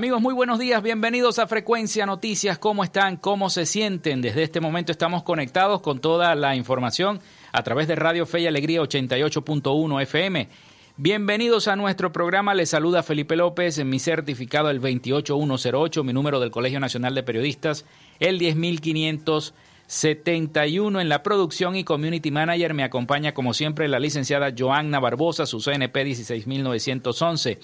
Amigos, muy buenos días, bienvenidos a Frecuencia Noticias. ¿Cómo están? ¿Cómo se sienten? Desde este momento estamos conectados con toda la información a través de Radio Fe y Alegría 88.1 FM. Bienvenidos a nuestro programa. Les saluda Felipe López en mi certificado el 28108, mi número del Colegio Nacional de Periodistas, el 10571 en la producción y community manager. Me acompaña como siempre la licenciada Joanna Barbosa, su CNP 16911.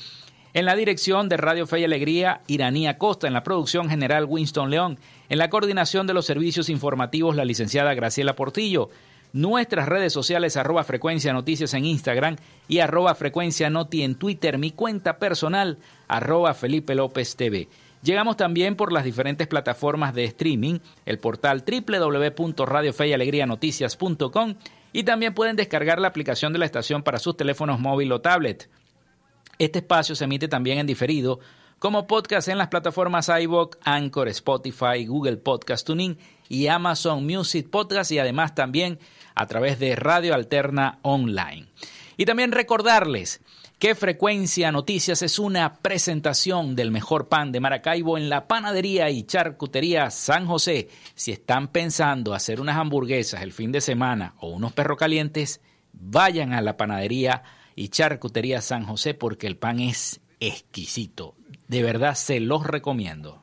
En la dirección de Radio Fe y Alegría, Iranía Costa. En la producción general, Winston León. En la coordinación de los servicios informativos, la licenciada Graciela Portillo. Nuestras redes sociales, arroba frecuencia noticias en Instagram y arroba frecuencia noti en Twitter. Mi cuenta personal, arroba Felipe López TV. Llegamos también por las diferentes plataformas de streaming, el portal www.radiofeyalegrianoticias.com y también pueden descargar la aplicación de la estación para sus teléfonos móvil o tablet. Este espacio se emite también en diferido como podcast en las plataformas iVoox, Anchor, Spotify, Google Podcast Tuning y Amazon Music Podcast y además también a través de Radio Alterna Online. Y también recordarles que Frecuencia Noticias es una presentación del mejor pan de Maracaibo en la panadería y charcutería San José. Si están pensando hacer unas hamburguesas el fin de semana o unos perros calientes, vayan a la panadería y Charcutería San José porque el pan es exquisito. De verdad se los recomiendo.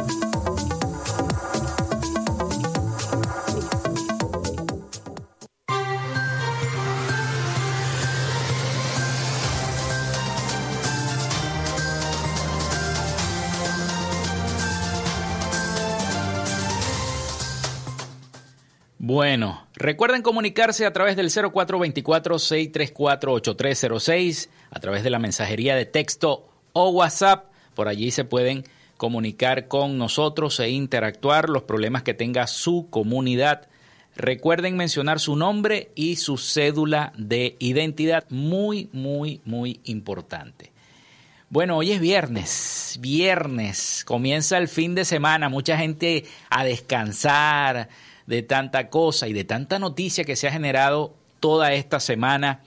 Bueno, recuerden comunicarse a través del 0424-634-8306, a través de la mensajería de texto o WhatsApp. Por allí se pueden comunicar con nosotros e interactuar los problemas que tenga su comunidad. Recuerden mencionar su nombre y su cédula de identidad. Muy, muy, muy importante. Bueno, hoy es viernes, viernes, comienza el fin de semana, mucha gente a descansar, de tanta cosa y de tanta noticia que se ha generado toda esta semana,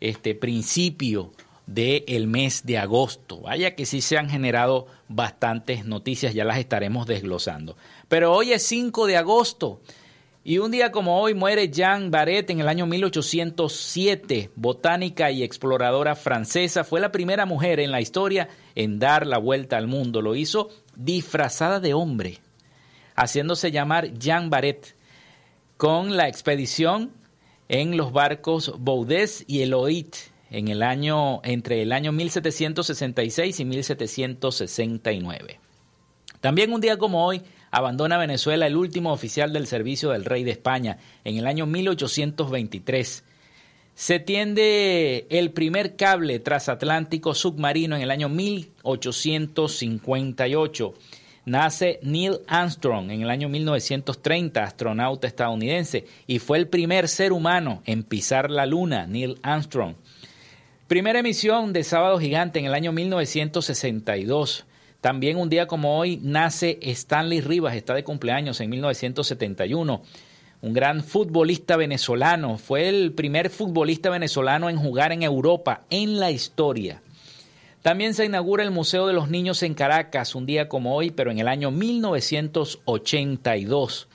este principio del mes de agosto. Vaya que sí se han generado bastantes noticias, ya las estaremos desglosando. Pero hoy es 5 de agosto y un día como hoy muere Jean Barret en el año 1807, botánica y exploradora francesa. Fue la primera mujer en la historia en dar la vuelta al mundo. Lo hizo disfrazada de hombre haciéndose llamar Jean Barret, con la expedición en los barcos Baudès y Eloïd en el año, entre el año 1766 y 1769. También un día como hoy abandona Venezuela el último oficial del servicio del rey de España en el año 1823. Se tiende el primer cable transatlántico submarino en el año 1858 nace Neil Armstrong en el año 1930, astronauta estadounidense, y fue el primer ser humano en pisar la luna, Neil Armstrong. Primera emisión de Sábado Gigante en el año 1962. También un día como hoy nace Stanley Rivas, está de cumpleaños en 1971. Un gran futbolista venezolano, fue el primer futbolista venezolano en jugar en Europa en la historia. También se inaugura el Museo de los Niños en Caracas, un día como hoy, pero en el año 1982.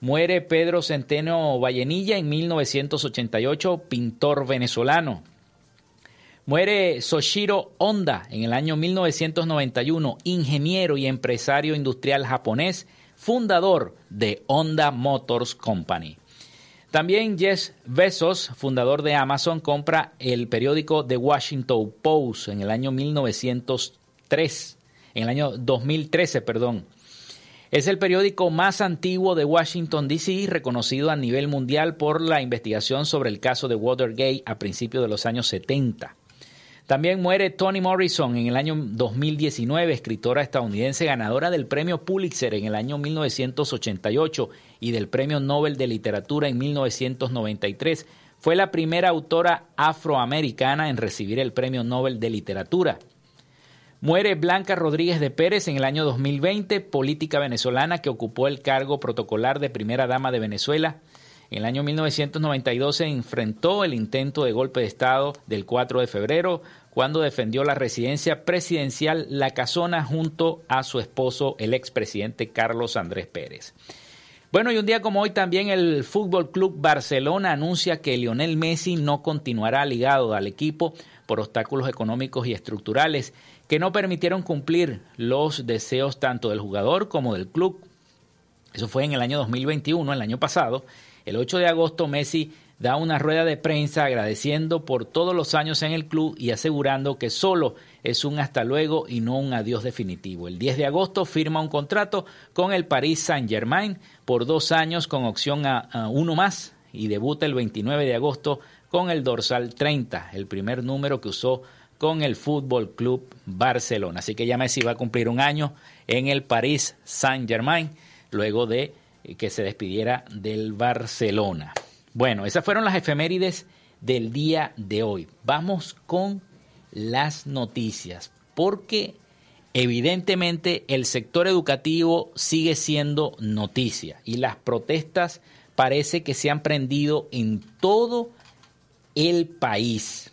Muere Pedro Centeno Vallenilla en 1988, pintor venezolano. Muere Soshiro Honda en el año 1991, ingeniero y empresario industrial japonés, fundador de Honda Motors Company. También Jeff Bezos, fundador de Amazon, compra el periódico The Washington Post en el año 1903, en el año 2013, perdón. Es el periódico más antiguo de Washington, D.C., reconocido a nivel mundial por la investigación sobre el caso de Watergate a principios de los años 70. También muere Toni Morrison en el año 2019, escritora estadounidense ganadora del premio Pulitzer en el año 1988 y del premio Nobel de Literatura en 1993. Fue la primera autora afroamericana en recibir el premio Nobel de Literatura. Muere Blanca Rodríguez de Pérez en el año 2020, política venezolana que ocupó el cargo protocolar de primera dama de Venezuela. En el año 1992 se enfrentó el intento de golpe de Estado del 4 de febrero, cuando defendió la residencia presidencial La Casona junto a su esposo, el expresidente Carlos Andrés Pérez. Bueno, y un día como hoy también el Fútbol Club Barcelona anuncia que Lionel Messi no continuará ligado al equipo por obstáculos económicos y estructurales que no permitieron cumplir los deseos tanto del jugador como del club. Eso fue en el año 2021, el año pasado. El 8 de agosto Messi da una rueda de prensa agradeciendo por todos los años en el club y asegurando que solo es un hasta luego y no un adiós definitivo. El 10 de agosto firma un contrato con el Paris Saint-Germain por dos años con opción a, uno más y debuta el 29 de agosto con el dorsal 30, el primer número que usó con el Fútbol Club Barcelona. Así que ya Messi va a cumplir un año en el Paris Saint-Germain luego de que se despidiera del Barcelona. Bueno, esas fueron las efemérides del día de hoy. Vamos con las noticias, porque Evidentemente el sector educativo sigue siendo noticia y las protestas parece que se han prendido en todo el país.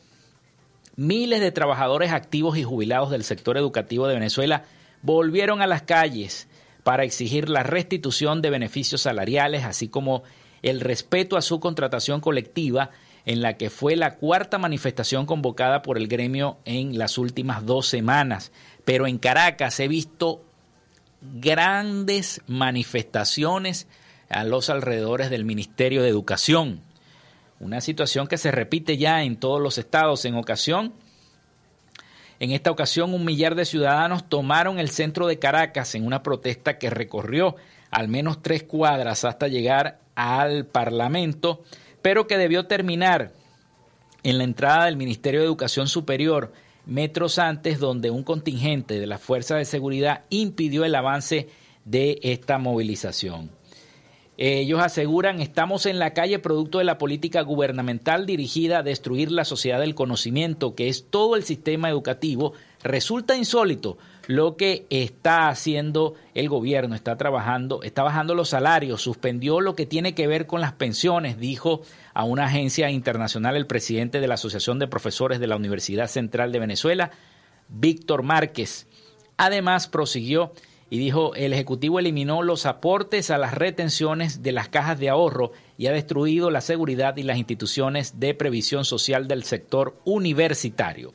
Miles de trabajadores activos y jubilados del sector educativo de Venezuela volvieron a las calles para exigir la restitución de beneficios salariales, así como el respeto a su contratación colectiva, en la que fue la cuarta manifestación convocada por el gremio en las últimas dos semanas. Pero en Caracas he visto grandes manifestaciones a los alrededores del Ministerio de Educación. Una situación que se repite ya en todos los estados en ocasión. En esta ocasión un millar de ciudadanos tomaron el centro de Caracas en una protesta que recorrió al menos tres cuadras hasta llegar al Parlamento, pero que debió terminar en la entrada del Ministerio de Educación Superior metros antes, donde un contingente de las fuerzas de seguridad impidió el avance de esta movilización. Ellos aseguran, estamos en la calle producto de la política gubernamental dirigida a destruir la sociedad del conocimiento, que es todo el sistema educativo. Resulta insólito lo que está haciendo el gobierno, está trabajando, está bajando los salarios, suspendió lo que tiene que ver con las pensiones, dijo a una agencia internacional el presidente de la Asociación de Profesores de la Universidad Central de Venezuela, Víctor Márquez. Además, prosiguió y dijo, el Ejecutivo eliminó los aportes a las retenciones de las cajas de ahorro y ha destruido la seguridad y las instituciones de previsión social del sector universitario.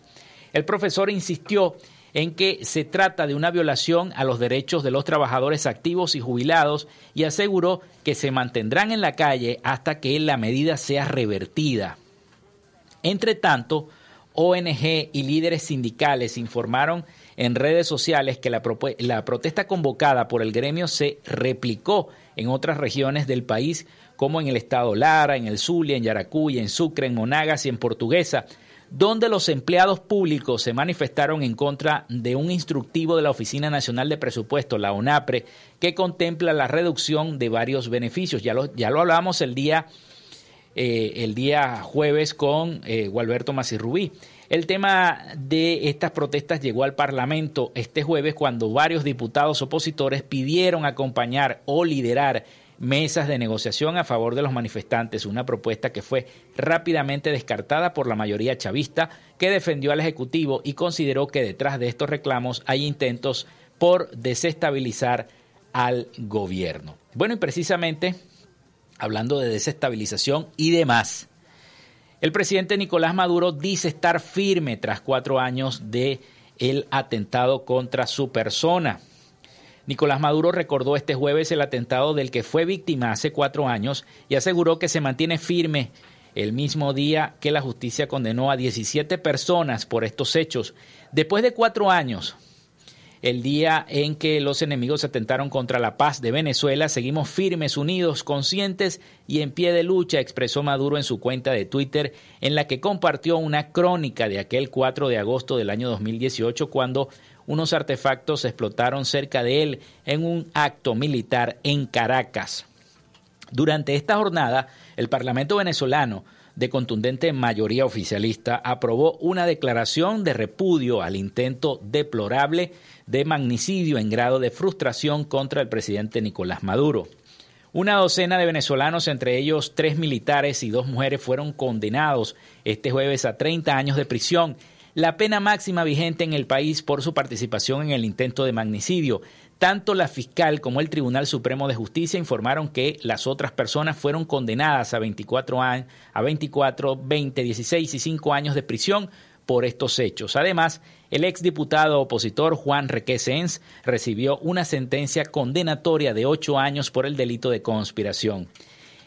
El profesor insistió en que se trata de una violación a los derechos de los trabajadores activos y jubilados y aseguró que se mantendrán en la calle hasta que la medida sea revertida. Entre tanto, ONG y líderes sindicales informaron en redes sociales que la, protesta convocada por el gremio se replicó en otras regiones del país, como en el estado Lara, en el Zulia, en Yaracuy, en Sucre, en Monagas y en Portuguesa, donde los empleados públicos se manifestaron en contra de un instructivo de la Oficina Nacional de Presupuesto, la ONAPRE, que contempla la reducción de varios beneficios. Ya lo, ya lo hablamos el día, eh, el día jueves con eh, Gualberto Macirrubí. El tema de estas protestas llegó al Parlamento este jueves cuando varios diputados opositores pidieron acompañar o liderar mesas de negociación a favor de los manifestantes, una propuesta que fue rápidamente descartada por la mayoría chavista que defendió al Ejecutivo y consideró que detrás de estos reclamos hay intentos por desestabilizar al gobierno. Bueno, y precisamente hablando de desestabilización y demás, el presidente Nicolás Maduro dice estar firme tras cuatro años de el atentado contra su persona. Nicolás Maduro recordó este jueves el atentado del que fue víctima hace cuatro años y aseguró que se mantiene firme el mismo día que la justicia condenó a 17 personas por estos hechos. Después de cuatro años, el día en que los enemigos atentaron contra la paz de Venezuela, seguimos firmes, unidos, conscientes y en pie de lucha, expresó Maduro en su cuenta de Twitter, en la que compartió una crónica de aquel 4 de agosto del año 2018, cuando unos artefactos explotaron cerca de él en un acto militar en Caracas. Durante esta jornada, el Parlamento venezolano de contundente mayoría oficialista, aprobó una declaración de repudio al intento deplorable de magnicidio en grado de frustración contra el presidente Nicolás Maduro. Una docena de venezolanos, entre ellos tres militares y dos mujeres, fueron condenados este jueves a 30 años de prisión, la pena máxima vigente en el país por su participación en el intento de magnicidio, tanto la fiscal como el Tribunal Supremo de Justicia informaron que las otras personas fueron condenadas a 24, años, a 24, 20, 16 y 5 años de prisión por estos hechos. Además, el exdiputado opositor Juan Requesens recibió una sentencia condenatoria de 8 años por el delito de conspiración.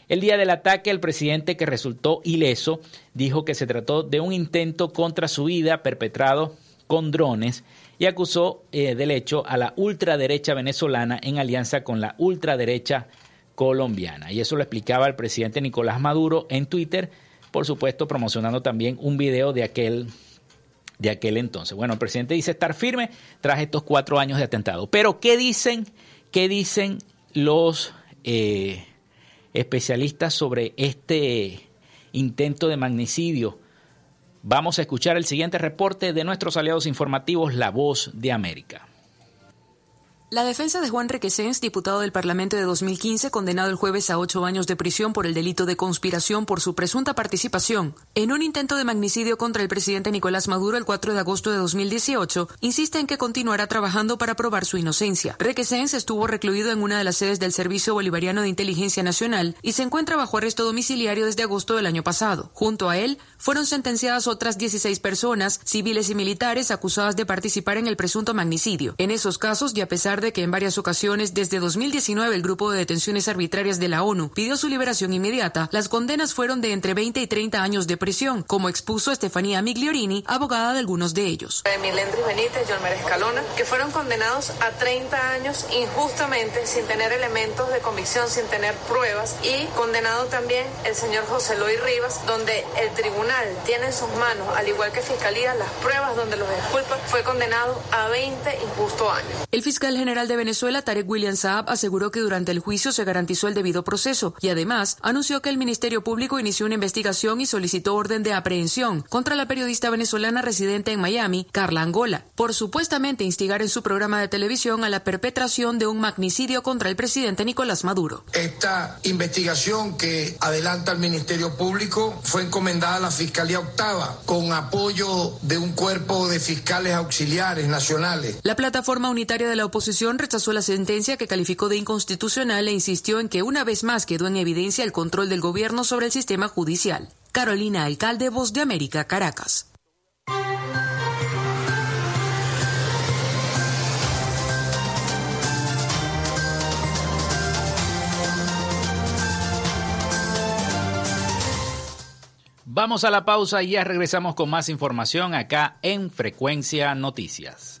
El día del ataque, el presidente que resultó ileso dijo que se trató de un intento contra su vida perpetrado con drones y acusó eh, del hecho a la ultraderecha venezolana en alianza con la ultraderecha colombiana. Y eso lo explicaba el presidente Nicolás Maduro en Twitter, por supuesto promocionando también un video de aquel, de aquel entonces. Bueno, el presidente dice estar firme tras estos cuatro años de atentado. Pero ¿qué dicen, qué dicen los eh, especialistas sobre este intento de magnicidio? Vamos a escuchar el siguiente reporte de nuestros aliados informativos La Voz de América. La defensa de Juan Requesens, diputado del Parlamento de 2015, condenado el jueves a ocho años de prisión por el delito de conspiración por su presunta participación en un intento de magnicidio contra el presidente Nicolás Maduro el 4 de agosto de 2018, insiste en que continuará trabajando para probar su inocencia. Requesens estuvo recluido en una de las sedes del Servicio Bolivariano de Inteligencia Nacional y se encuentra bajo arresto domiciliario desde agosto del año pasado. Junto a él, fueron sentenciadas otras 16 personas, civiles y militares, acusadas de participar en el presunto magnicidio. En esos casos, y a pesar de que en varias ocasiones desde 2019 el grupo de detenciones arbitrarias de la ONU pidió su liberación inmediata, las condenas fueron de entre 20 y 30 años de prisión, como expuso Estefanía Migliorini, abogada de algunos de ellos. Milendris Benítez, John Escalona, que fueron condenados a 30 años injustamente sin tener elementos de convicción, sin tener pruebas y condenado también el señor José Luis Rivas, donde el tribunal tiene en sus manos, al igual que Fiscalía, las pruebas donde los disculpa, fue condenado a 20 injustos años. El fiscal general de Venezuela, Tarek William Saab, aseguró que durante el juicio se garantizó el debido proceso y además anunció que el Ministerio Público inició una investigación y solicitó orden de aprehensión contra la periodista venezolana residente en Miami, Carla Angola, por supuestamente instigar en su programa de televisión a la perpetración de un magnicidio contra el presidente Nicolás Maduro. Esta investigación que adelanta el Ministerio Público fue encomendada a la Fiscalía Octava con apoyo de un cuerpo de fiscales auxiliares nacionales. La plataforma unitaria de la oposición rechazó la sentencia que calificó de inconstitucional e insistió en que una vez más quedó en evidencia el control del gobierno sobre el sistema judicial. Carolina Alcalde, Voz de América, Caracas. Vamos a la pausa y ya regresamos con más información acá en Frecuencia Noticias.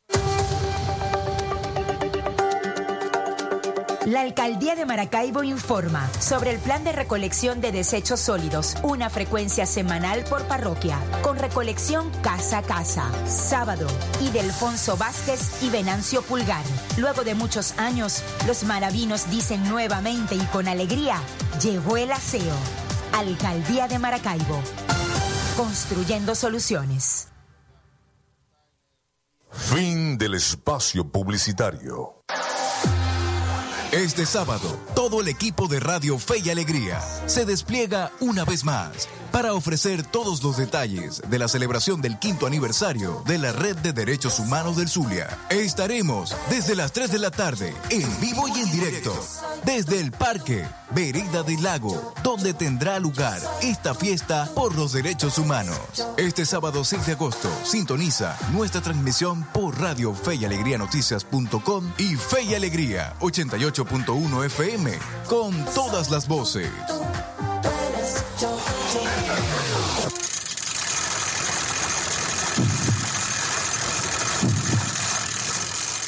La alcaldía de Maracaibo informa sobre el plan de recolección de desechos sólidos, una frecuencia semanal por parroquia, con recolección casa a casa, sábado, y de Alfonso Vázquez y Venancio Pulgar. Luego de muchos años, los maravinos dicen nuevamente y con alegría, llegó el aseo. Alcaldía de Maracaibo, construyendo soluciones. Fin del espacio publicitario. Este sábado, todo el equipo de Radio Fe y Alegría se despliega una vez más para ofrecer todos los detalles de la celebración del quinto aniversario de la Red de Derechos Humanos del Zulia. Estaremos desde las 3 de la tarde en vivo y en directo desde el Parque Vereda del Lago, donde tendrá lugar esta fiesta por los derechos humanos. Este sábado 6 de agosto, sintoniza nuestra transmisión por Radio Fe y Alegría Noticias.com y Fe y Alegría 88.1 FM con todas las voces.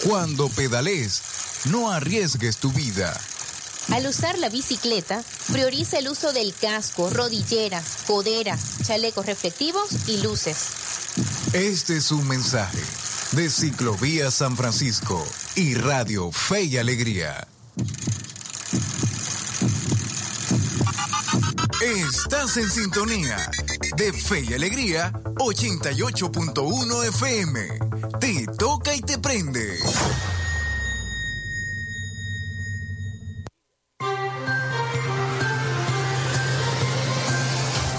Cuando pedales, no arriesgues tu vida. Al usar la bicicleta, prioriza el uso del casco, rodilleras, coderas, chalecos reflectivos y luces. Este es un mensaje de Ciclovía San Francisco y Radio Fe y Alegría. Estás en sintonía de Fe y Alegría 88.1 FM. Te toca y te prende.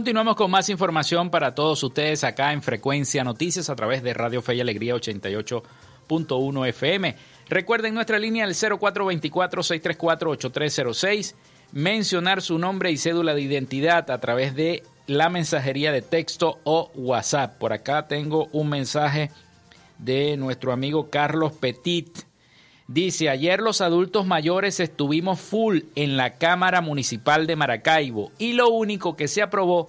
Continuamos con más información para todos ustedes acá en Frecuencia Noticias a través de Radio Fe y Alegría 88.1 FM. Recuerden nuestra línea el 0424-634-8306, mencionar su nombre y cédula de identidad a través de la mensajería de texto o WhatsApp. Por acá tengo un mensaje de nuestro amigo Carlos Petit. Dice, ayer los adultos mayores estuvimos full en la Cámara Municipal de Maracaibo y lo único que se aprobó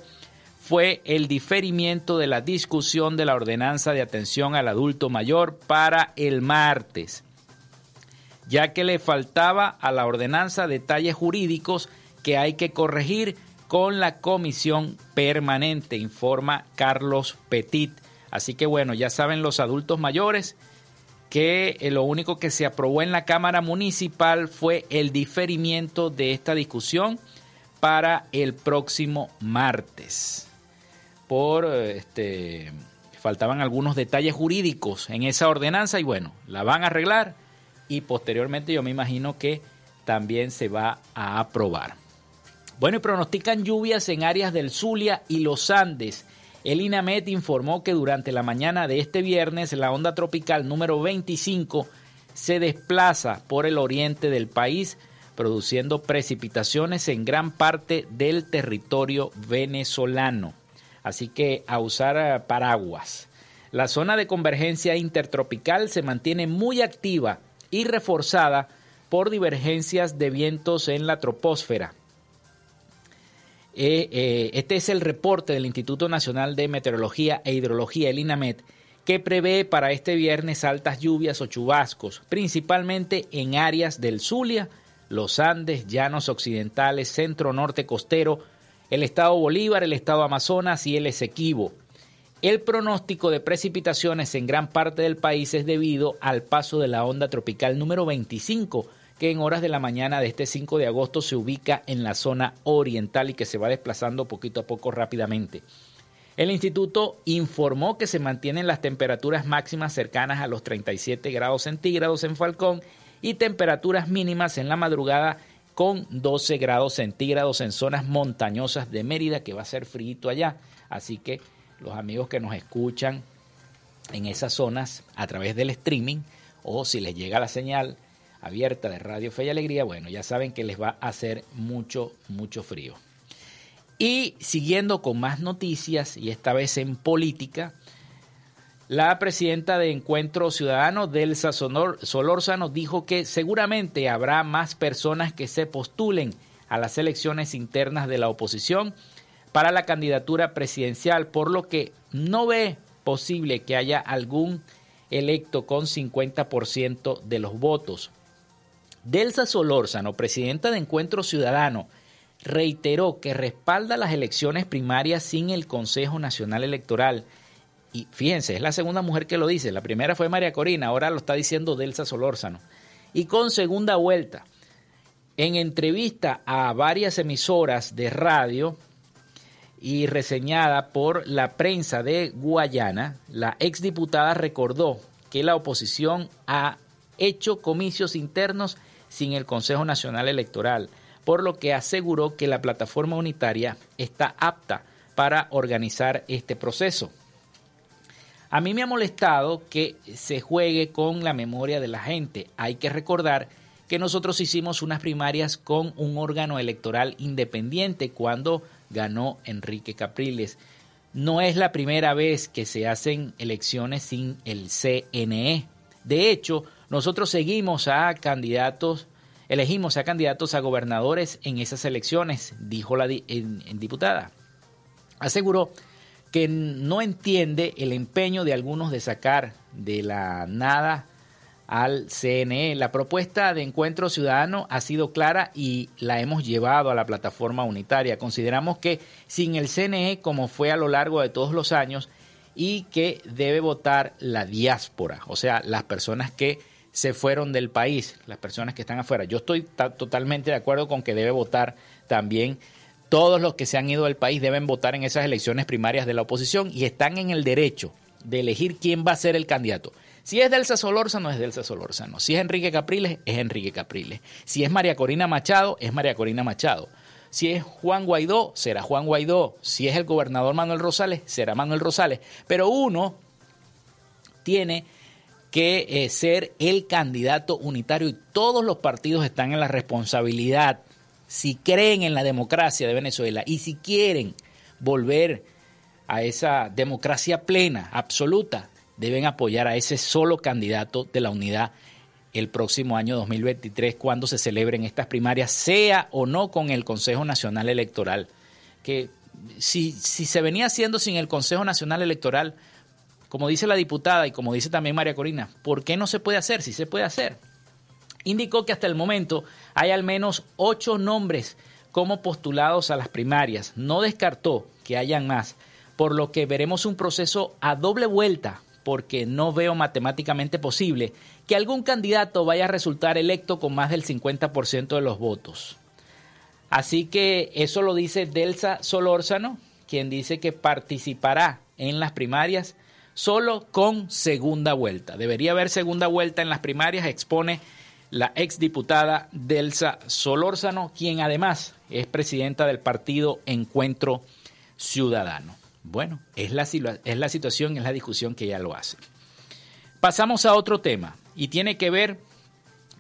fue el diferimiento de la discusión de la ordenanza de atención al adulto mayor para el martes ya que le faltaba a la ordenanza detalles jurídicos que hay que corregir con la comisión permanente, informa Carlos Petit. Así que bueno, ya saben los adultos mayores que eh, lo único que se aprobó en la Cámara Municipal fue el diferimiento de esta discusión para el próximo martes. Por este faltaban algunos detalles jurídicos en esa ordenanza y bueno, la van a arreglar y posteriormente yo me imagino que también se va a aprobar. Bueno, y pronostican lluvias en áreas del Zulia y los Andes. El INAMET informó que durante la mañana de este viernes la onda tropical número 25 se desplaza por el oriente del país, produciendo precipitaciones en gran parte del territorio venezolano. Así que a usar eh, paraguas. La zona de convergencia intertropical se mantiene muy activa y reforzada por divergencias de vientos en la troposfera. Eh, eh, este es el reporte del Instituto Nacional de Meteorología e Hidrología, el INAMET, que prevé para este viernes altas lluvias o chubascos, principalmente en áreas del Zulia, los Andes, llanos occidentales, centro norte costero, el estado Bolívar, el estado Amazonas y el Esequibo. El pronóstico de precipitaciones en gran parte del país es debido al paso de la onda tropical número 25, que en horas de la mañana de este 5 de agosto se ubica en la zona oriental y que se va desplazando poquito a poco rápidamente. El instituto informó que se mantienen las temperaturas máximas cercanas a los 37 grados centígrados en Falcón y temperaturas mínimas en la madrugada con 12 grados centígrados en zonas montañosas de Mérida, que va a ser frío allá. Así que los amigos que nos escuchan en esas zonas a través del streaming o si les llega la señal abierta de Radio Fe y Alegría, bueno, ya saben que les va a hacer mucho, mucho frío. Y siguiendo con más noticias, y esta vez en política, la presidenta de Encuentro Ciudadano, Delsa Solórzano, dijo que seguramente habrá más personas que se postulen a las elecciones internas de la oposición para la candidatura presidencial, por lo que no ve posible que haya algún electo con 50% de los votos. Delsa Solórzano, presidenta de Encuentro Ciudadano, reiteró que respalda las elecciones primarias sin el Consejo Nacional Electoral. Y fíjense, es la segunda mujer que lo dice. La primera fue María Corina, ahora lo está diciendo Delsa Solórzano. Y con segunda vuelta, en entrevista a varias emisoras de radio, y reseñada por la prensa de Guayana, la exdiputada recordó que la oposición ha hecho comicios internos sin el Consejo Nacional Electoral, por lo que aseguró que la plataforma unitaria está apta para organizar este proceso. A mí me ha molestado que se juegue con la memoria de la gente. Hay que recordar que nosotros hicimos unas primarias con un órgano electoral independiente cuando ganó Enrique Capriles. No es la primera vez que se hacen elecciones sin el CNE. De hecho, nosotros seguimos a candidatos, elegimos a candidatos a gobernadores en esas elecciones, dijo la diputada. Aseguró que no entiende el empeño de algunos de sacar de la nada al CNE. La propuesta de encuentro ciudadano ha sido clara y la hemos llevado a la plataforma unitaria. Consideramos que sin el CNE, como fue a lo largo de todos los años, y que debe votar la diáspora, o sea, las personas que se fueron del país, las personas que están afuera. Yo estoy totalmente de acuerdo con que debe votar también todos los que se han ido del país deben votar en esas elecciones primarias de la oposición y están en el derecho de elegir quién va a ser el candidato. Si es Delsa Solórzano, es Delsa Solórzano. Si es Enrique Capriles, es Enrique Capriles. Si es María Corina Machado, es María Corina Machado. Si es Juan Guaidó, será Juan Guaidó. Si es el gobernador Manuel Rosales, será Manuel Rosales. Pero uno tiene que eh, ser el candidato unitario y todos los partidos están en la responsabilidad, si creen en la democracia de Venezuela y si quieren volver a esa democracia plena, absoluta, deben apoyar a ese solo candidato de la unidad el próximo año 2023 cuando se celebren estas primarias, sea o no con el Consejo Nacional Electoral. Que si, si se venía haciendo sin el Consejo Nacional Electoral, como dice la diputada y como dice también María Corina, ¿por qué no se puede hacer? Si se puede hacer. Indicó que hasta el momento hay al menos ocho nombres como postulados a las primarias. No descartó que hayan más, por lo que veremos un proceso a doble vuelta, porque no veo matemáticamente posible que algún candidato vaya a resultar electo con más del 50% de los votos. Así que eso lo dice Delsa Solórzano, quien dice que participará en las primarias solo con segunda vuelta. Debería haber segunda vuelta en las primarias, expone la exdiputada Delsa Solórzano, quien además es presidenta del partido Encuentro Ciudadano. Bueno, es la, es la situación, es la discusión que ella lo hace. Pasamos a otro tema y tiene que ver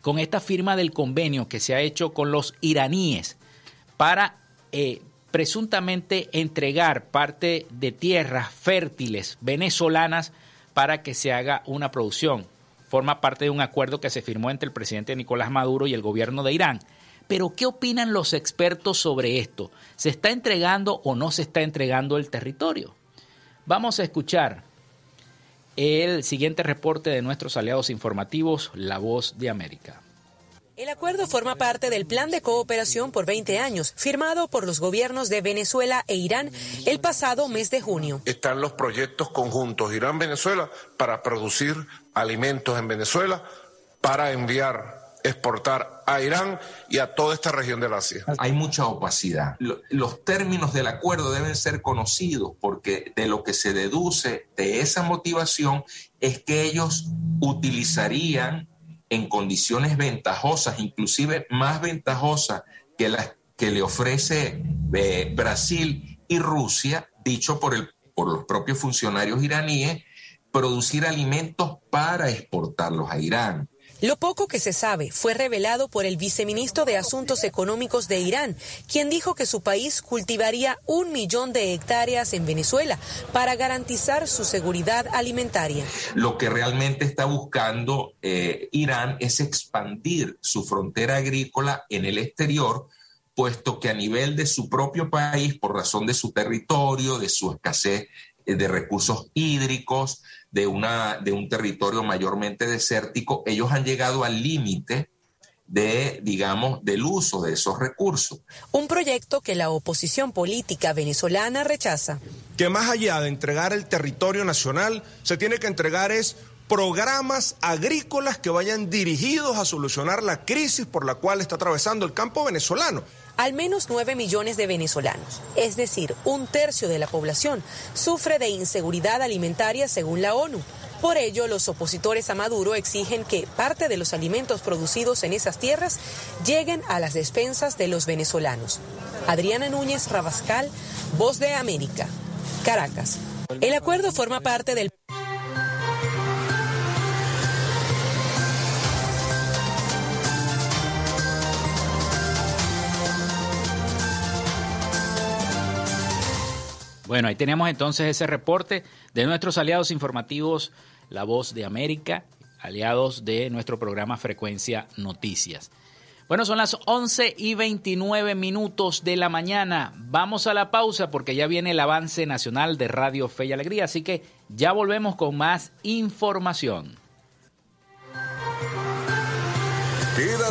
con esta firma del convenio que se ha hecho con los iraníes para eh, presuntamente entregar parte de tierras fértiles venezolanas para que se haga una producción. Forma parte de un acuerdo que se firmó entre el presidente Nicolás Maduro y el gobierno de Irán. Pero ¿qué opinan los expertos sobre esto? ¿Se está entregando o no se está entregando el territorio? Vamos a escuchar el siguiente reporte de nuestros aliados informativos, La Voz de América. El acuerdo forma parte del plan de cooperación por 20 años, firmado por los gobiernos de Venezuela e Irán el pasado mes de junio. Están los proyectos conjuntos Irán-Venezuela para producir alimentos en Venezuela, para enviar exportar a Irán y a toda esta región del Asia. Hay mucha opacidad. Los términos del acuerdo deben ser conocidos porque de lo que se deduce de esa motivación es que ellos utilizarían en condiciones ventajosas, inclusive más ventajosas que las que le ofrece eh, Brasil y Rusia, dicho por, el, por los propios funcionarios iraníes, producir alimentos para exportarlos a Irán. Lo poco que se sabe fue revelado por el viceministro de Asuntos Económicos de Irán, quien dijo que su país cultivaría un millón de hectáreas en Venezuela para garantizar su seguridad alimentaria. Lo que realmente está buscando eh, Irán es expandir su frontera agrícola en el exterior puesto que a nivel de su propio país, por razón de su territorio, de su escasez eh, de recursos hídricos, de, una, de un territorio mayormente desértico, ellos han llegado al límite de, digamos, del uso de esos recursos. Un proyecto que la oposición política venezolana rechaza. Que más allá de entregar el territorio nacional, se tiene que entregar es programas agrícolas que vayan dirigidos a solucionar la crisis por la cual está atravesando el campo venezolano. Al menos 9 millones de venezolanos, es decir, un tercio de la población, sufre de inseguridad alimentaria según la ONU. Por ello, los opositores a Maduro exigen que parte de los alimentos producidos en esas tierras lleguen a las despensas de los venezolanos. Adriana Núñez Rabascal, Voz de América, Caracas. El acuerdo forma parte del Bueno, ahí tenemos entonces ese reporte de nuestros aliados informativos, La Voz de América, aliados de nuestro programa Frecuencia Noticias. Bueno, son las 11 y 29 minutos de la mañana. Vamos a la pausa porque ya viene el avance nacional de Radio Fe y Alegría, así que ya volvemos con más información.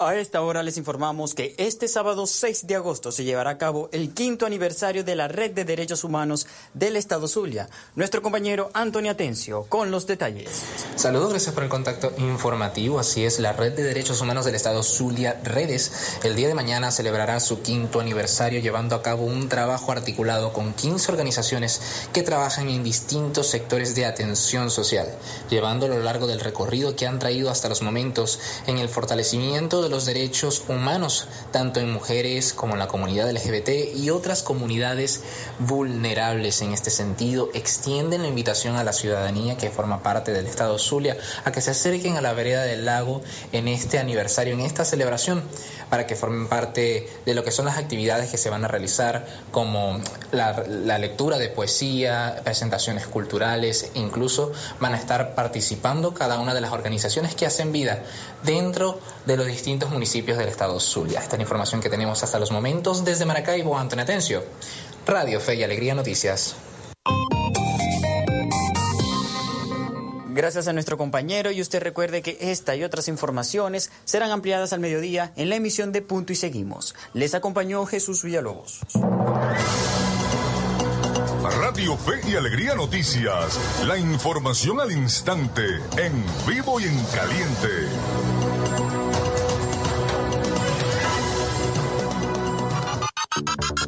A esta hora les informamos que este sábado 6 de agosto se llevará a cabo el quinto aniversario de la Red de Derechos Humanos del Estado Zulia. Nuestro compañero Antonio Atencio con los detalles. Saludos, gracias por el contacto informativo. Así es, la Red de Derechos Humanos del Estado Zulia Redes el día de mañana celebrará su quinto aniversario llevando a cabo un trabajo articulado con 15 organizaciones que trabajan en distintos sectores de atención social, llevando a lo largo del recorrido que han traído hasta los momentos en el fortalecimiento de los derechos humanos, tanto en mujeres como en la comunidad LGBT y otras comunidades vulnerables. En este sentido, extienden la invitación a la ciudadanía que forma parte del Estado Zulia a que se acerquen a la vereda del lago en este aniversario, en esta celebración, para que formen parte de lo que son las actividades que se van a realizar, como la, la lectura de poesía, presentaciones culturales, incluso van a estar participando cada una de las organizaciones que hacen vida dentro de los distintos municipios del estado Zulia. Esta es la información que tenemos hasta los momentos desde Maracaibo, Antonio Atencio. Radio Fe y Alegría Noticias. Gracias a nuestro compañero y usted recuerde que esta y otras informaciones serán ampliadas al mediodía en la emisión de Punto y Seguimos. Les acompañó Jesús Villalobos. Radio Fe y Alegría Noticias. La información al instante, en vivo y en caliente.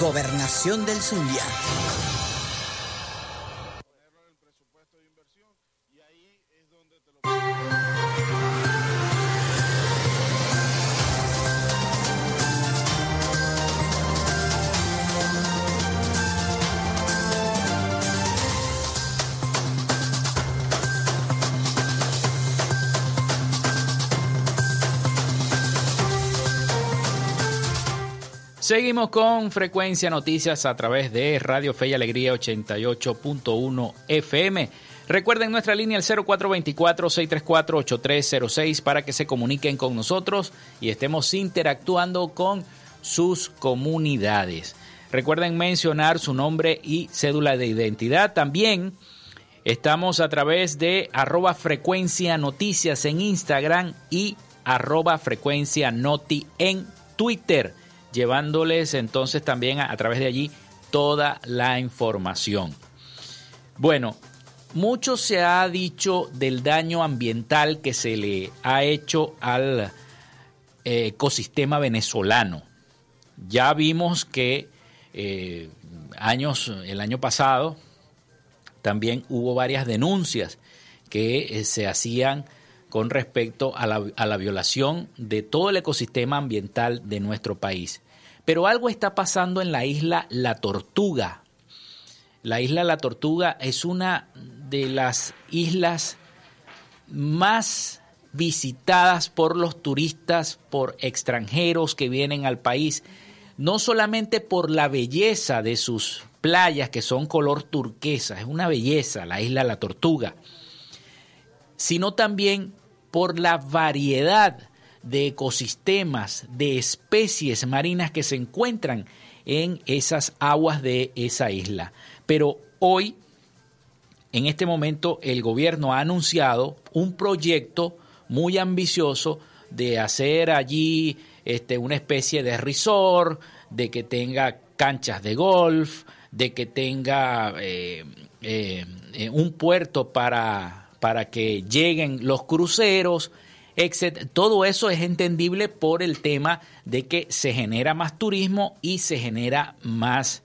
Gobernación del Zulia. Seguimos con Frecuencia Noticias a través de Radio Fe y Alegría 88.1 FM. Recuerden nuestra línea el 0424-634-8306 para que se comuniquen con nosotros y estemos interactuando con sus comunidades. Recuerden mencionar su nombre y cédula de identidad. También estamos a través de arroba frecuencia noticias en Instagram y arroba frecuencia noti en Twitter llevándoles entonces también a, través de allí toda la información. Bueno, mucho se ha dicho del daño ambiental que se le ha hecho al eh, ecosistema venezolano. Ya vimos que eh, años, el año pasado también hubo varias denuncias que eh, se hacían con respecto a la, violación de todo el ecosistema ambiental de nuestro país. Pero algo está pasando en la isla La Tortuga. La isla La Tortuga es una de las islas más visitadas por los turistas, por extranjeros que vienen al país, no solamente por la belleza de sus playas que son color turquesa, es una belleza la isla La Tortuga, sino también por la variedad de ecosistemas, de especies marinas que se encuentran en esas aguas de esa isla. Pero hoy, en este momento, el gobierno ha anunciado un proyecto muy ambicioso de hacer allí este, una especie de resort, de que tenga canchas de golf, de que tenga eh, eh, un puerto para, para que lleguen los cruceros, etc. Todo eso es entendible por el tema de que se genera más turismo y se genera más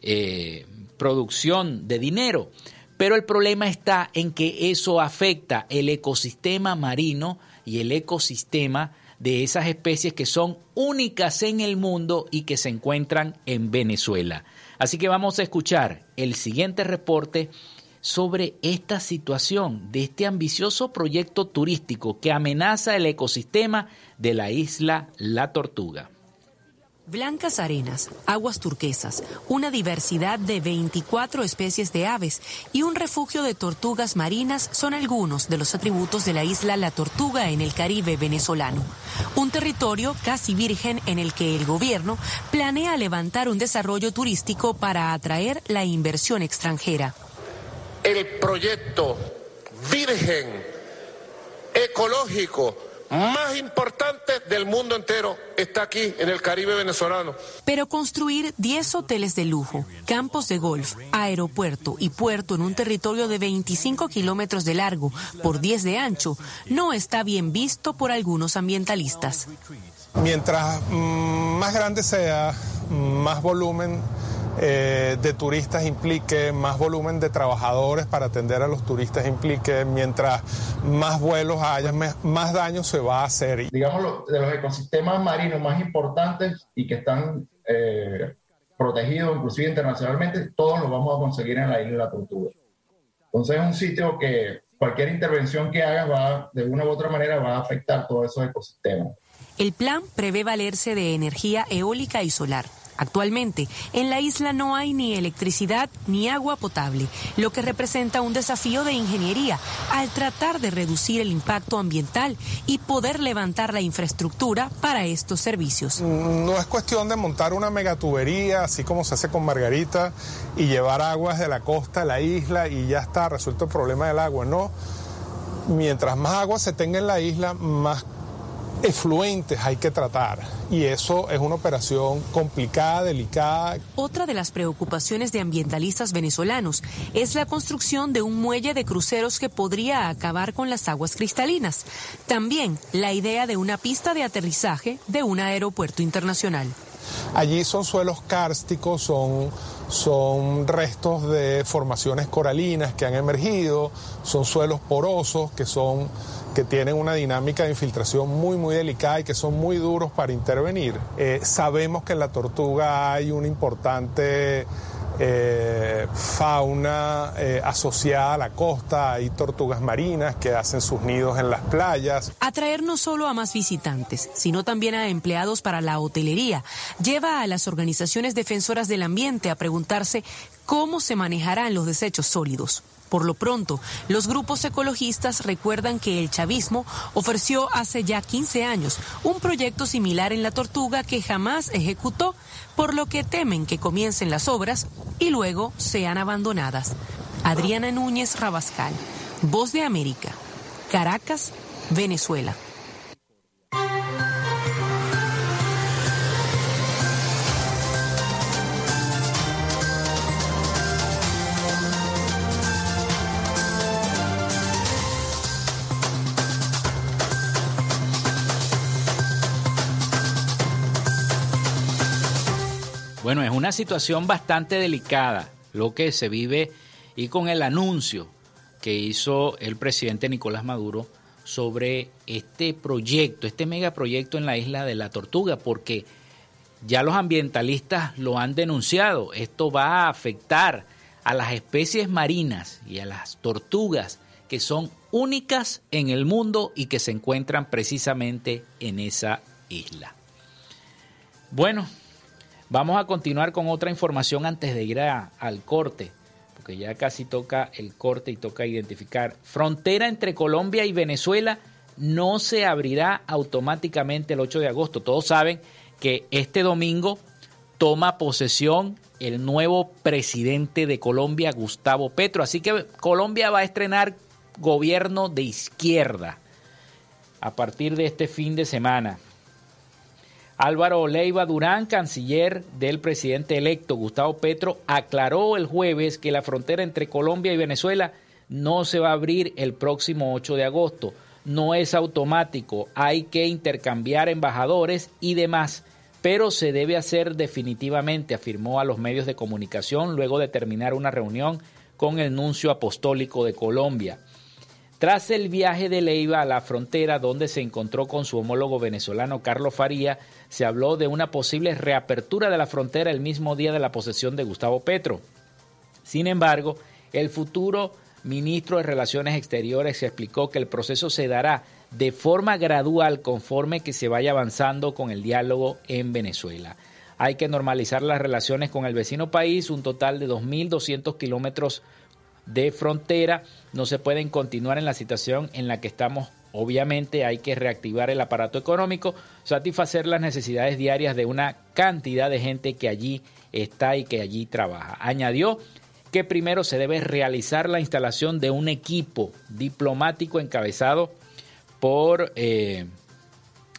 eh, producción de dinero. Pero el problema está en que eso afecta el ecosistema marino y el ecosistema de esas especies que son únicas en el mundo y que se encuentran en Venezuela. Así que vamos a escuchar el siguiente reporte sobre esta situación de este ambicioso proyecto turístico que amenaza el ecosistema de la isla La Tortuga. Blancas arenas, aguas turquesas, una diversidad de 24 especies de aves y un refugio de tortugas marinas son algunos de los atributos de la isla La Tortuga en el Caribe venezolano. Un territorio casi virgen en el que el gobierno planea levantar un desarrollo turístico para atraer la inversión extranjera. El proyecto virgen, ecológico, más importante del mundo entero está aquí en el Caribe venezolano. Pero construir 10 hoteles de lujo, campos de golf, aeropuerto y puerto en un territorio de 25 kilómetros de largo por 10 de ancho no está bien visto por algunos ambientalistas. Mientras mm, más grande sea, más volumen eh, de turistas implique, más volumen de trabajadores para atender a los turistas implique, mientras más vuelos haya, más daño se va a hacer. Digamos, de los ecosistemas marinos más importantes y que están eh, protegidos inclusive internacionalmente, todos los vamos a conseguir en la isla de la Tortuga. Entonces es un sitio que cualquier intervención que hagas va, de una u otra manera, va a afectar todos esos ecosistemas. El plan prevé valerse de energía eólica y solar Actualmente, en la isla no hay ni electricidad ni agua potable, lo que representa un desafío de ingeniería al tratar de reducir el impacto ambiental y poder levantar la infraestructura para estos servicios. No es cuestión de montar una megatubería, así como se hace con Margarita, y llevar aguas de la costa a la isla y ya está, resuelto el problema del agua. No, mientras más agua se tenga en la isla, más efluentes hay que tratar y eso es una operación complicada, delicada. Otra de las preocupaciones de ambientalistas venezolanos es la construcción de un muelle de cruceros que podría acabar con las aguas cristalinas. También la idea de una pista de aterrizaje de un aeropuerto internacional. Allí son suelos kársticos, son, son restos de formaciones coralinas que han emergido, son suelos porosos que son que tienen una dinámica de infiltración muy, muy delicada y que son muy duros para intervenir. Eh, sabemos que en la tortuga hay una importante eh, fauna eh, asociada a la costa, hay tortugas marinas que hacen sus nidos en las playas. Atraer no solo a más visitantes, sino también a empleados para la hotelería, lleva a las organizaciones defensoras del ambiente a preguntarse cómo se manejarán los desechos sólidos. Por lo pronto, los grupos ecologistas recuerdan que el chavismo ofreció hace ya 15 años un proyecto similar en la tortuga que jamás ejecutó, por lo que temen que comiencen las obras y luego sean abandonadas. Adriana Núñez Rabascal, Voz de América, Caracas, Venezuela. Bueno, es una situación bastante delicada lo que se vive y con el anuncio que hizo el presidente Nicolás Maduro sobre este proyecto, este megaproyecto en la isla de la Tortuga, porque ya los ambientalistas lo han denunciado. Esto va a afectar a las especies marinas y a las tortugas que son únicas en el mundo y que se encuentran precisamente en esa isla. Bueno, vamos a continuar con otra información antes de ir al corte, porque ya casi toca el corte y toca identificar. Frontera entre Colombia y Venezuela no se abrirá automáticamente el 8 de agosto. Todos saben que este domingo toma posesión el nuevo presidente de Colombia, Gustavo Petro. Así que Colombia va a estrenar gobierno de izquierda a partir de este fin de semana. Álvaro Leiva Durán, canciller del presidente electo Gustavo Petro, aclaró el jueves que la frontera entre Colombia y Venezuela no se va a abrir el próximo 8 de agosto. No es automático, hay que intercambiar embajadores y demás, pero se debe hacer definitivamente, afirmó a los medios de comunicación luego de terminar una reunión con el nuncio apostólico de Colombia. Tras el viaje de Leiva a la frontera donde se encontró con su homólogo venezolano Carlos Faría, se habló de una posible reapertura de la frontera el mismo día de la posesión de Gustavo Petro. Sin embargo, el futuro ministro de Relaciones Exteriores explicó que el proceso se dará de forma gradual conforme que se vaya avanzando con el diálogo en Venezuela. Hay que normalizar las relaciones con el vecino país, un total de 2.200 kilómetros de frontera. No se pueden continuar en la situación en la que estamos. Obviamente hay que reactivar el aparato económico, satisfacer las necesidades diarias de una cantidad de gente que allí está y que allí trabaja. Añadió que primero se debe realizar la instalación de un equipo diplomático encabezado por, eh,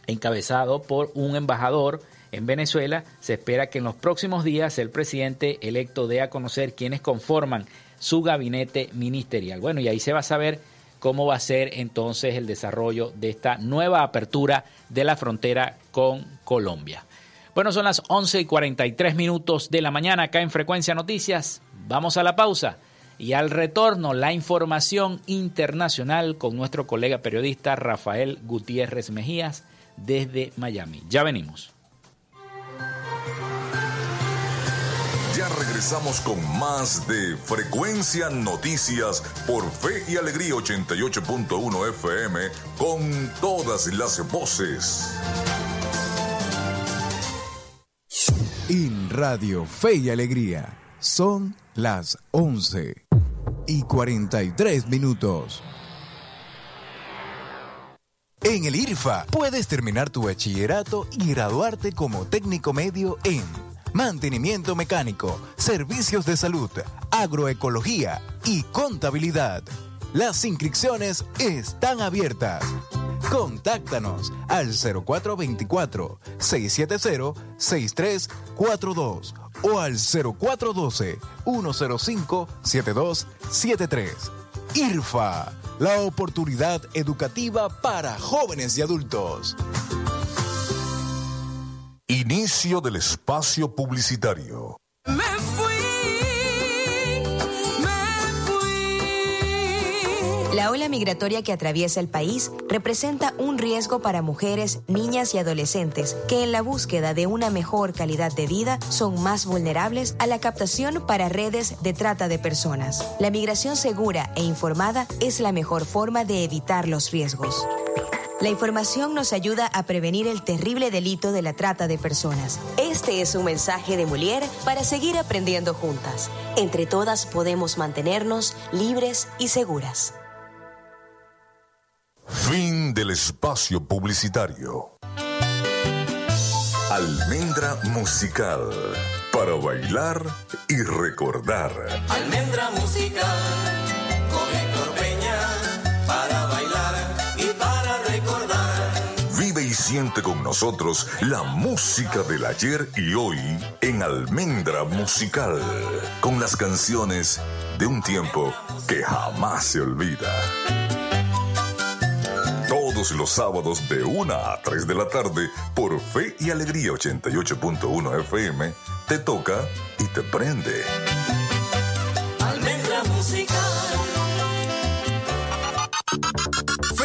encabezado por un embajador en Venezuela. Se espera que en los próximos días el presidente electo dé a conocer quienes conforman su gabinete ministerial. Bueno, y ahí se va a saber cómo va a ser entonces el desarrollo de esta nueva apertura de la frontera con Colombia. Bueno, son las 11 y 43 minutos de la mañana acá en Frecuencia Noticias. Vamos a la pausa y al retorno la información internacional con nuestro colega periodista Rafael Gutiérrez Mejías desde Miami. Ya venimos. Ya regresamos con más de Frecuencia Noticias por Fe y Alegría 88.1 FM con todas las voces. En Radio Fe y Alegría son las 11 y 43 minutos. En el IRFA puedes terminar tu bachillerato y graduarte como técnico medio en mantenimiento mecánico, servicios de salud, agroecología y contabilidad. Las inscripciones están abiertas. Contáctanos al 0424-670-6342 o al 0412-105-7273. IRFA, la oportunidad educativa para jóvenes y adultos. Inicio del espacio publicitario. Me fui, me fui. La ola migratoria que atraviesa el país representa un riesgo para mujeres, niñas y adolescentes que en la búsqueda de una mejor calidad de vida son más vulnerables a la captación para redes de trata de personas. La migración segura e informada es la mejor forma de evitar los riesgos. La información nos ayuda a prevenir el terrible delito de la trata de personas. Este es un mensaje de Molière para seguir aprendiendo juntas. Entre todas podemos mantenernos libres y seguras. Fin del espacio publicitario. Almendra musical para bailar y recordar. Almendra musical siente con nosotros la música del ayer y hoy en Almendra Musical, con las canciones de un tiempo que jamás se olvida. Todo todos los sábados de 1 a 3 de la tarde por Fe y Alegría 88.1 FM, te toca y te prende. Almendra musical.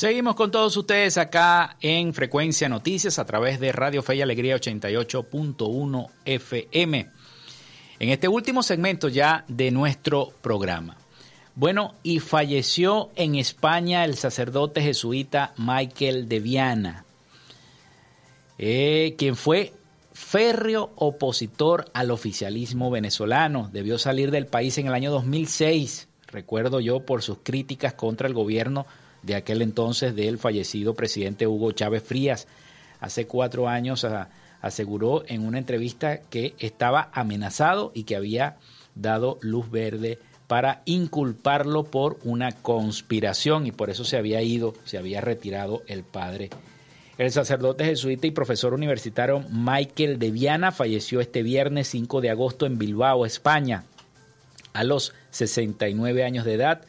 Seguimos con todos ustedes acá en Frecuencia Noticias a través de Radio Fe y Alegría 88.1 FM. En este último segmento ya de nuestro programa. Bueno, y falleció en España el sacerdote jesuita Michael de Viana, eh, quien fue férreo opositor al oficialismo venezolano. Debió salir del país en el año 2006, recuerdo yo, por sus críticas contra el gobierno de aquel entonces del fallecido presidente Hugo Chávez Frías. Hace cuatro años a, aseguró en una entrevista que estaba amenazado y que había dado luz verde para inculparlo por una conspiración y por eso se había ido, se había retirado el padre. El sacerdote jesuita y profesor universitario Michael de Viana falleció este viernes 5 de agosto en Bilbao, España, a los 69 años de edad.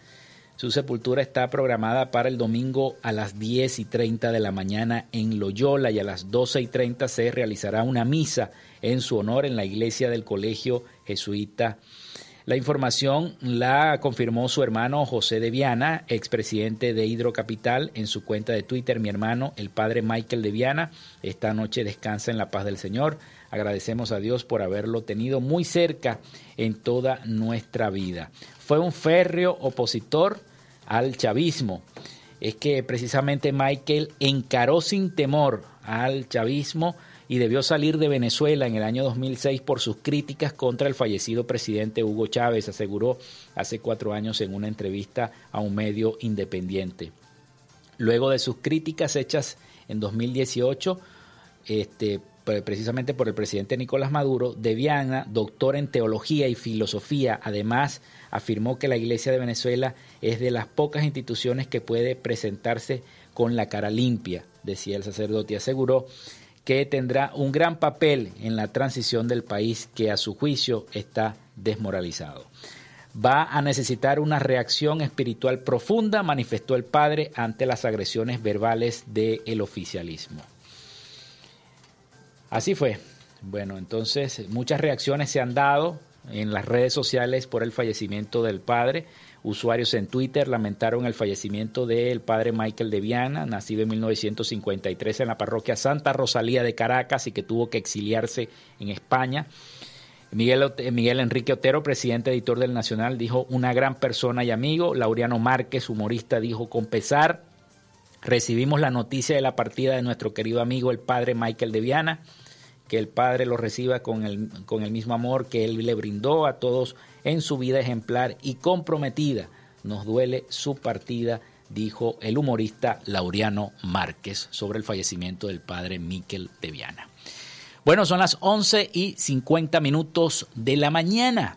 Su sepultura está programada para el domingo a las 10 y 30 de la mañana en Loyola y a las 12 y 30 se realizará una misa en su honor en la iglesia del Colegio Jesuita. La información la confirmó su hermano José de Viana, expresidente de Hidrocapital, en su cuenta de Twitter. Mi hermano, el padre Michael de Viana, esta noche descansa en la paz del Señor. Agradecemos a Dios por haberlo tenido muy cerca en toda nuestra vida. Fue un férreo opositor al chavismo. Es que precisamente Michael encaró sin temor al chavismo y debió salir de Venezuela en el año 2006 por sus críticas contra el fallecido presidente Hugo Chávez, aseguró hace cuatro años en una entrevista a un medio independiente. Luego de sus críticas hechas en 2018, este, precisamente por el presidente Nicolás Maduro, de Viana, doctor en teología y filosofía, además afirmó que la Iglesia de Venezuela es de las pocas instituciones que puede presentarse con la cara limpia, decía el sacerdote, y aseguró que tendrá un gran papel en la transición del país que a su juicio está desmoralizado. Va a necesitar una reacción espiritual profunda, manifestó el padre ante las agresiones verbales del oficialismo. Así fue. Bueno, entonces muchas reacciones se han dado en las redes sociales por el fallecimiento del padre. Usuarios en Twitter lamentaron el fallecimiento del padre Michael de Viana, nacido en 1953 en la parroquia Santa Rosalía de Caracas y que tuvo que exiliarse en España. Miguel, Miguel Enrique Otero, presidente editor del Nacional, dijo una gran persona y amigo. Laureano Márquez, humorista, dijo con pesar, recibimos la noticia de la partida de nuestro querido amigo el padre Michael de Viana que el Padre lo reciba con el, con el mismo amor que Él le brindó a todos en su vida ejemplar y comprometida. Nos duele su partida, dijo el humorista Laureano Márquez sobre el fallecimiento del Padre Miquel de Viana. Bueno, son las 11 y 50 minutos de la mañana.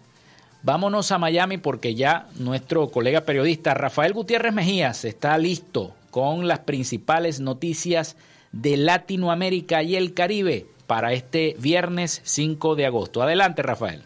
Vámonos a Miami porque ya nuestro colega periodista Rafael Gutiérrez Mejías está listo con las principales noticias de Latinoamérica y el Caribe para este viernes 5 de agosto. Adelante, Rafael.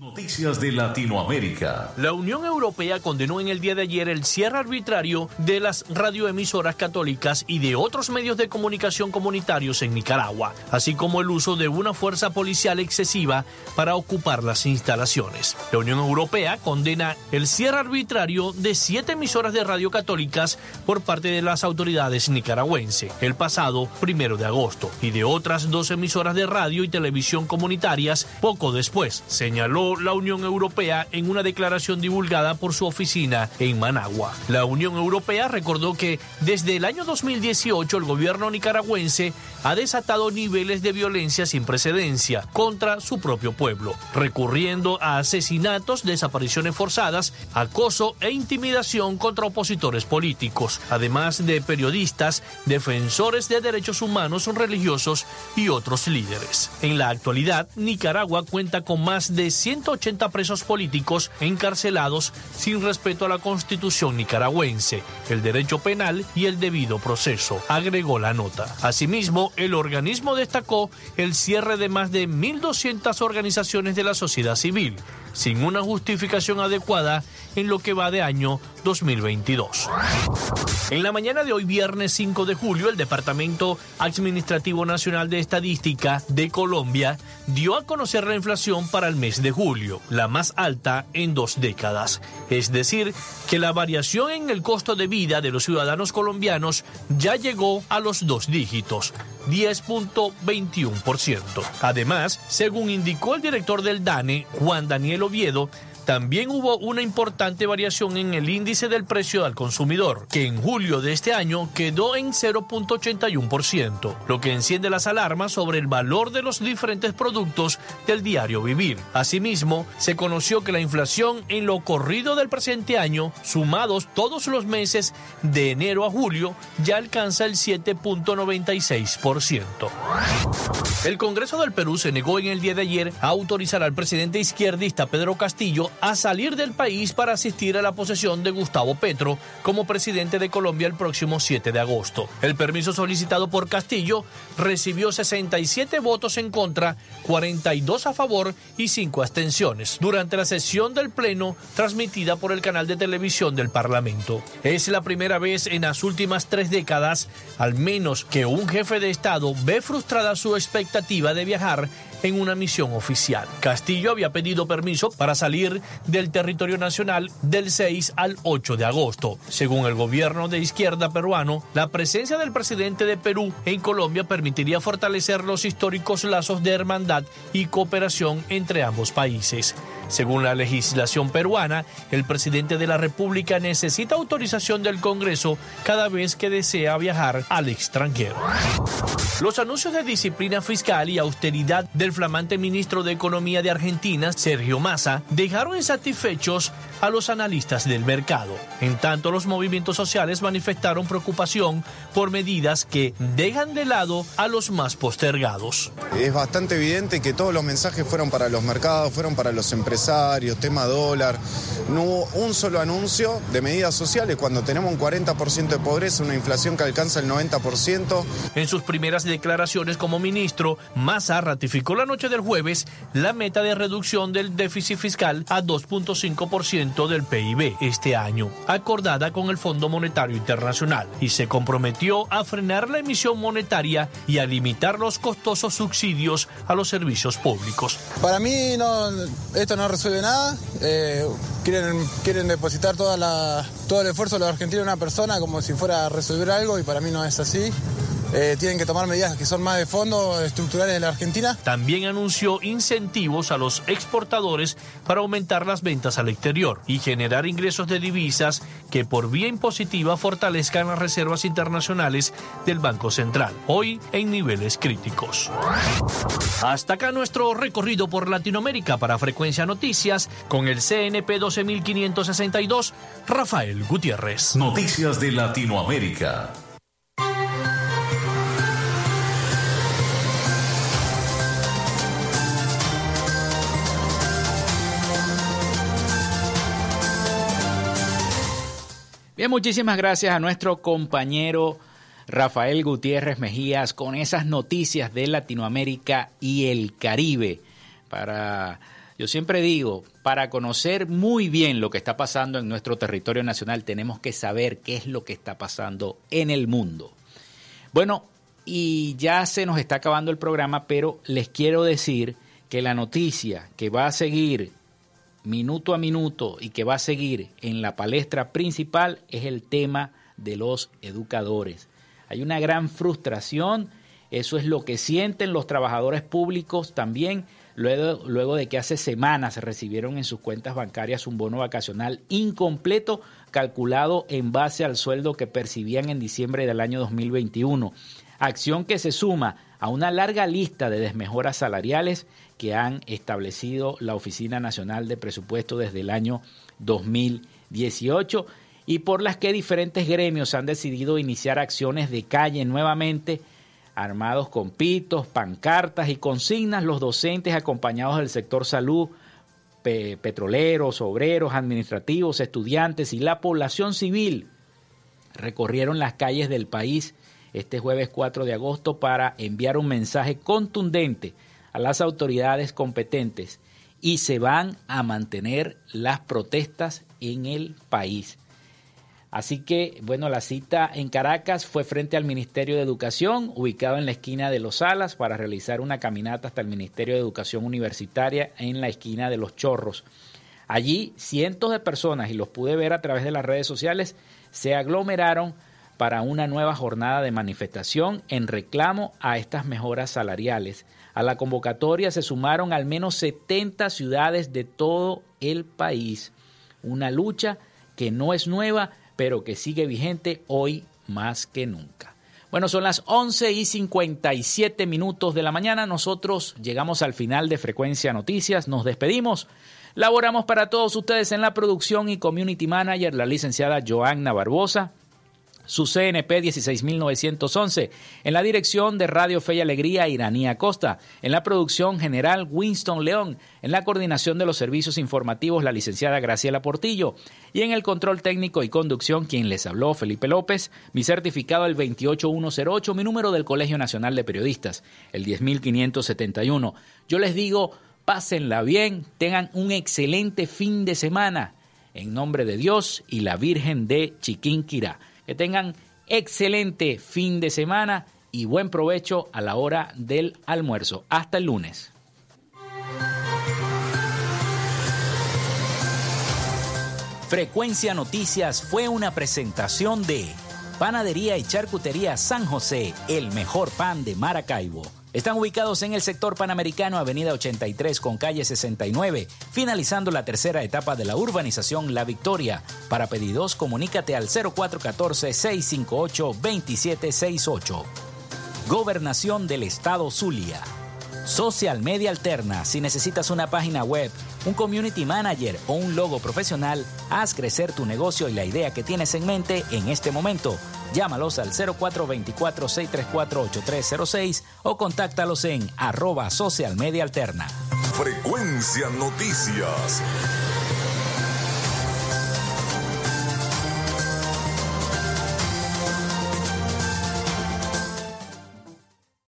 Noticias de Latinoamérica. La Unión Europea condenó en el día de ayer el cierre arbitrario de las radioemisoras católicas y de otros medios de comunicación comunitarios en Nicaragua, así como el uso de una fuerza policial excesiva para ocupar las instalaciones. La Unión Europea condena el cierre arbitrario de siete emisoras de radio católicas por parte de las autoridades nicaragüenses el pasado primero de agosto y de otras dos emisoras de radio y televisión comunitarias poco después, señaló la Unión Europea en una declaración divulgada por su oficina en Managua. La Unión Europea recordó que desde el año 2018 el gobierno nicaragüense ha desatado niveles de violencia sin precedencia contra su propio pueblo, recurriendo a asesinatos, desapariciones forzadas, acoso e intimidación contra opositores políticos, además de periodistas, defensores de derechos humanos religiosos y otros líderes. En la actualidad, Nicaragua cuenta con más de 180 presos políticos encarcelados sin respeto a la constitución nicaragüense, el derecho penal y el debido proceso, agregó la nota. Asimismo, el organismo destacó el cierre de más de 1.200 organizaciones de la sociedad civil, sin una justificación adecuada en lo que va de año 2022. En la mañana de hoy, viernes 5 de julio, el Departamento Administrativo Nacional de Estadística de Colombia dio a conocer la inflación para el mes de julio, la más alta en dos décadas. Es decir, que la variación en el costo de vida de los ciudadanos colombianos ya llegó a los dos dígitos, 10.21%. Además, según indicó el director del DANE, Juan Daniel Oviedo, también hubo una importante variación en el índice del precio al consumidor, que en julio de este año quedó en 0.81%, lo que enciende las alarmas sobre el valor de los diferentes productos del diario vivir. Asimismo, se conoció que la inflación en lo corrido del presente año, sumados todos los meses de enero a julio, ya alcanza el 7.96%. El Congreso del Perú se negó en el día de ayer a autorizar al presidente izquierdista Pedro Castillo a salir del país para asistir a la posesión de Gustavo Petro como presidente de Colombia el próximo 7 de agosto. El permiso solicitado por Castillo recibió 67 votos en contra, 42 a favor y 5 abstenciones durante la sesión del Pleno transmitida por el canal de televisión del Parlamento. Es la primera vez en las últimas tres décadas, al menos que un jefe de Estado ve frustrada su expectativa de viajar en una misión oficial. Castillo había pedido permiso para salir del territorio nacional del 6 al 8 de agosto. Según el gobierno de izquierda peruano, la presencia del presidente de Perú en Colombia permitiría fortalecer los históricos lazos de hermandad y cooperación entre ambos países. Según la legislación peruana, el presidente de la República necesita autorización del Congreso cada vez que desea viajar al extranjero. Los anuncios de disciplina fiscal y austeridad del flamante ministro de Economía de Argentina, Sergio Massa, dejaron insatisfechos a los analistas del mercado. En tanto, los movimientos sociales manifestaron preocupación por medidas que dejan de lado a los más postergados. Es bastante evidente que todos los mensajes fueron para los mercados, fueron para los empresarios, tema dólar. No hubo un solo anuncio de medidas sociales cuando tenemos un 40% de pobreza, una inflación que alcanza el 90%. En sus primeras declaraciones como ministro, Massa ratificó la noche del jueves la meta de reducción del déficit fiscal a 2.5% del PIB este año, acordada con el Fondo Monetario Internacional, y se comprometió a frenar la emisión monetaria y a limitar los costosos subsidios a los servicios públicos. Para mí no, esto no resuelve nada. Eh, quieren, depositar todo el esfuerzo de los argentinos en una persona como si fuera a resolver algo y para mí no es así. Eh, tienen que tomar medidas que son más de fondo, estructurales de la Argentina. También anunció incentivos a los exportadores para aumentar las ventas al exterior y generar ingresos de divisas que por vía impositiva fortalezcan las reservas internacionales del Banco Central, hoy en niveles críticos. Hasta acá nuestro recorrido por Latinoamérica para Frecuencia Noticias con el CNP 12562, Rafael Gutiérrez. Noticias de Latinoamérica. Bien, muchísimas gracias a nuestro compañero Rafael Gutiérrez Mejías con esas noticias de Latinoamérica y el Caribe. Para, yo siempre digo, para conocer muy bien lo que está pasando en nuestro territorio nacional, tenemos que saber qué es lo que está pasando en el mundo. Bueno, y ya se nos está acabando el programa, pero les quiero decir que la noticia que va a seguir minuto a minuto y que va a seguir en la palestra principal es el tema de los educadores. Hay una gran frustración, eso es lo que sienten los trabajadores públicos también, luego, luego de que hace semanas recibieron en sus cuentas bancarias un bono vacacional incompleto calculado en base al sueldo que percibían en diciembre del año 2021. Acción que se suma a una larga lista de desmejoras salariales que han establecido la Oficina Nacional de Presupuesto desde el año 2018 y por las que diferentes gremios han decidido iniciar acciones de calle nuevamente, armados con pitos, pancartas y consignas, los docentes acompañados del sector salud, petroleros, obreros, administrativos, estudiantes y la población civil recorrieron las calles del país este jueves 4 de agosto para enviar un mensaje contundente a las autoridades competentes y se van a mantener las protestas en el país. Así que, bueno, la cita en Caracas fue frente al Ministerio de Educación, ubicado en la esquina de Los Alas, para realizar una caminata hasta el Ministerio de Educación Universitaria en la esquina de Los Chorros. Allí cientos de personas, y los pude ver a través de las redes sociales, se aglomeraron para una nueva jornada de manifestación en reclamo a estas mejoras salariales. A la convocatoria se sumaron al menos 70 ciudades de todo el país. Una lucha que no es nueva, pero que sigue vigente hoy más que nunca. Bueno, son las 11 y 57 minutos de la mañana. Nosotros llegamos al final de Frecuencia Noticias. Nos despedimos. Laboramos para todos ustedes en la producción y community manager, la licenciada Joanna Barbosa su CNP 16911, en la dirección de Radio Fe y Alegría Iranía Costa, en la producción general Winston León, en la coordinación de los servicios informativos la licenciada Graciela Portillo y en el control técnico y conducción quien les habló Felipe López, mi certificado el 28108, mi número del Colegio Nacional de Periodistas, el 10571. Yo les digo, pásenla bien, tengan un excelente fin de semana. En nombre de Dios y la Virgen de Chiquinquirá. Que tengan excelente fin de semana y buen provecho a la hora del almuerzo. Hasta el lunes. Frecuencia Noticias fue una presentación de Panadería y Charcutería San José, el mejor pan de Maracaibo. Están ubicados en el sector panamericano, Avenida 83 con calle 69, finalizando la tercera etapa de la urbanización La Victoria. Para pedidos, comunícate al 0414-658-2768. Gobernación del Estado Zulia. Social Media Alterna. Si necesitas una página web, un community manager o un logo profesional, haz crecer tu negocio y la idea que tienes en mente en este momento. Llámalos al 0424-634-8306 o contáctalos en arroba social media alterna. Frecuencia Noticias.